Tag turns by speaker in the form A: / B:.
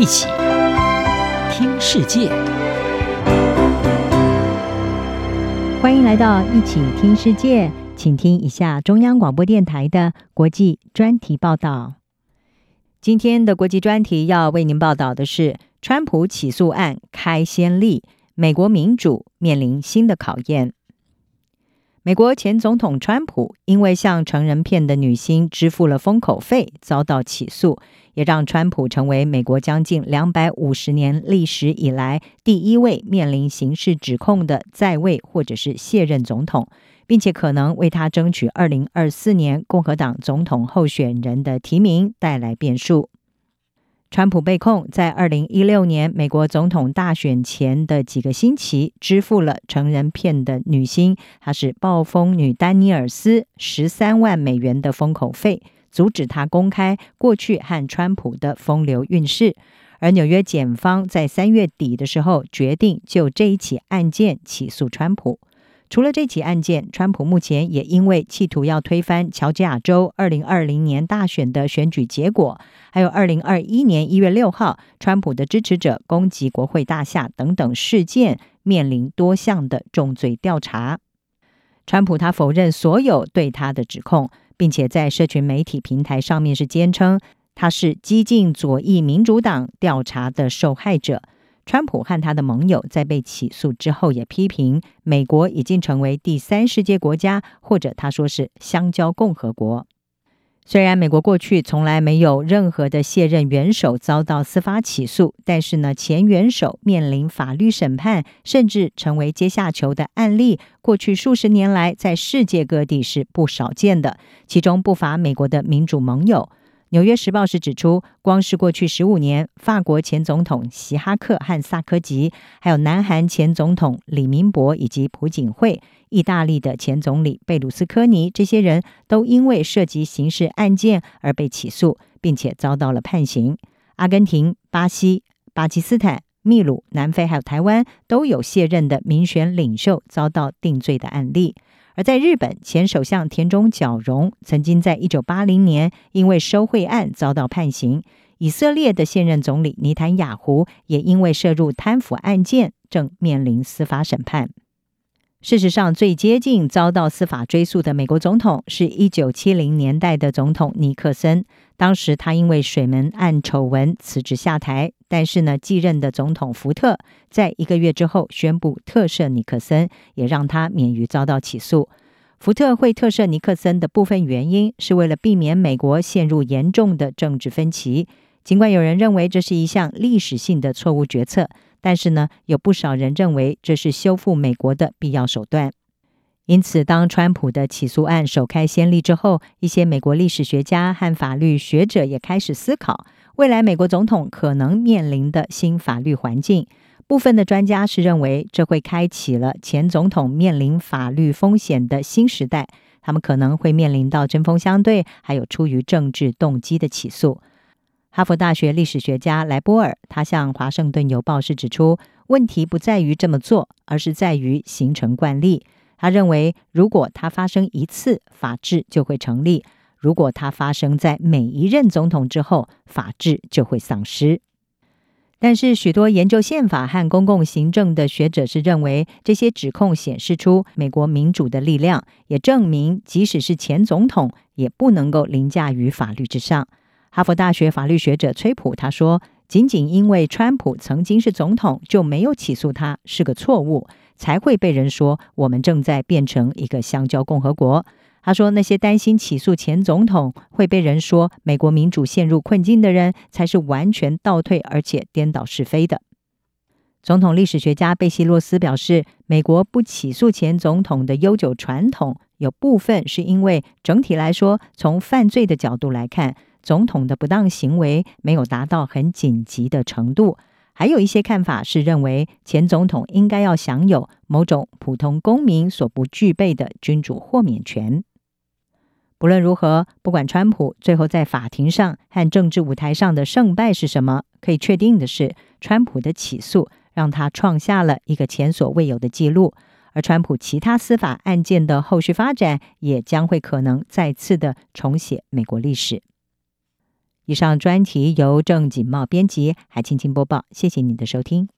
A: 一起听世界，
B: 欢迎来到一起听世界，请听一下中央广播电台的国际专题报道。今天的国际专题要为您报道的是：川普起诉案开先例，美国民主面临新的考验。美国前总统川普因为向成人片的女星支付了封口费，遭到起诉，也让川普成为美国将近两百五十年历史以来第一位面临刑事指控的在位或者是卸任总统，并且可能为他争取二零二四年共和党总统候选人的提名带来变数。川普被控在二零一六年美国总统大选前的几个星期，支付了成人片的女星，她是暴风女丹尼尔斯十三万美元的封口费，阻止她公开过去和川普的风流韵事。而纽约检方在三月底的时候，决定就这一起案件起诉川普。除了这起案件，川普目前也因为企图要推翻乔治亚州二零二零年大选的选举结果，还有二零二一年一月六号川普的支持者攻击国会大厦等等事件，面临多项的重罪调查。川普他否认所有对他的指控，并且在社群媒体平台上面是坚称他是激进左翼民主党调查的受害者。川普和他的盟友在被起诉之后，也批评美国已经成为第三世界国家，或者他说是香蕉共和国。虽然美国过去从来没有任何的卸任元首遭到司法起诉，但是呢，前元首面临法律审判，甚至成为阶下囚的案例，过去数十年来在世界各地是不少见的，其中不乏美国的民主盟友。《纽约时报》是指出，光是过去十五年，法国前总统希哈克和萨科吉，还有南韩前总统李明博以及朴槿惠，意大利的前总理贝鲁斯科尼，这些人都因为涉及刑事案件而被起诉，并且遭到了判刑。阿根廷、巴西、巴基斯坦、秘鲁、南非还有台湾都有卸任的民选领袖遭到定罪的案例。而在日本，前首相田中角荣曾经在一九八零年因为收贿案遭到判刑。以色列的现任总理尼坦雅胡也因为涉入贪腐案件，正面临司法审判。事实上，最接近遭到司法追诉的美国总统是一九七零年代的总统尼克森。当时他因为水门案丑闻辞职下台，但是呢，继任的总统福特在一个月之后宣布特赦尼克森，也让他免于遭到起诉。福特会特赦尼克森的部分原因是为了避免美国陷入严重的政治分歧。尽管有人认为这是一项历史性的错误决策。但是呢，有不少人认为这是修复美国的必要手段。因此，当川普的起诉案首开先例之后，一些美国历史学家和法律学者也开始思考未来美国总统可能面临的新法律环境。部分的专家是认为，这会开启了前总统面临法律风险的新时代。他们可能会面临到针锋相对，还有出于政治动机的起诉。哈佛大学历史学家莱波尔，他向《华盛顿邮报》是指出，问题不在于这么做，而是在于形成惯例。他认为，如果它发生一次，法治就会成立；如果它发生在每一任总统之后，法治就会丧失。但是，许多研究宪法和公共行政的学者是认为，这些指控显示出美国民主的力量，也证明，即使是前总统，也不能够凌驾于法律之上。哈佛大学法律学者崔普他说：“仅仅因为川普曾经是总统，就没有起诉他是个错误，才会被人说我们正在变成一个香蕉共和国。”他说：“那些担心起诉前总统会被人说美国民主陷入困境的人，才是完全倒退而且颠倒是非的。”总统历史学家贝西洛斯表示：“美国不起诉前总统的悠久传统，有部分是因为整体来说，从犯罪的角度来看。”总统的不当行为没有达到很紧急的程度，还有一些看法是认为前总统应该要享有某种普通公民所不具备的君主豁免权。不论如何，不管川普最后在法庭上和政治舞台上的胜败是什么，可以确定的是，川普的起诉让他创下了一个前所未有的记录，而川普其他司法案件的后续发展也将会可能再次的重写美国历史。以上专题由郑锦茂编辑，还青青播报。谢谢你的收听。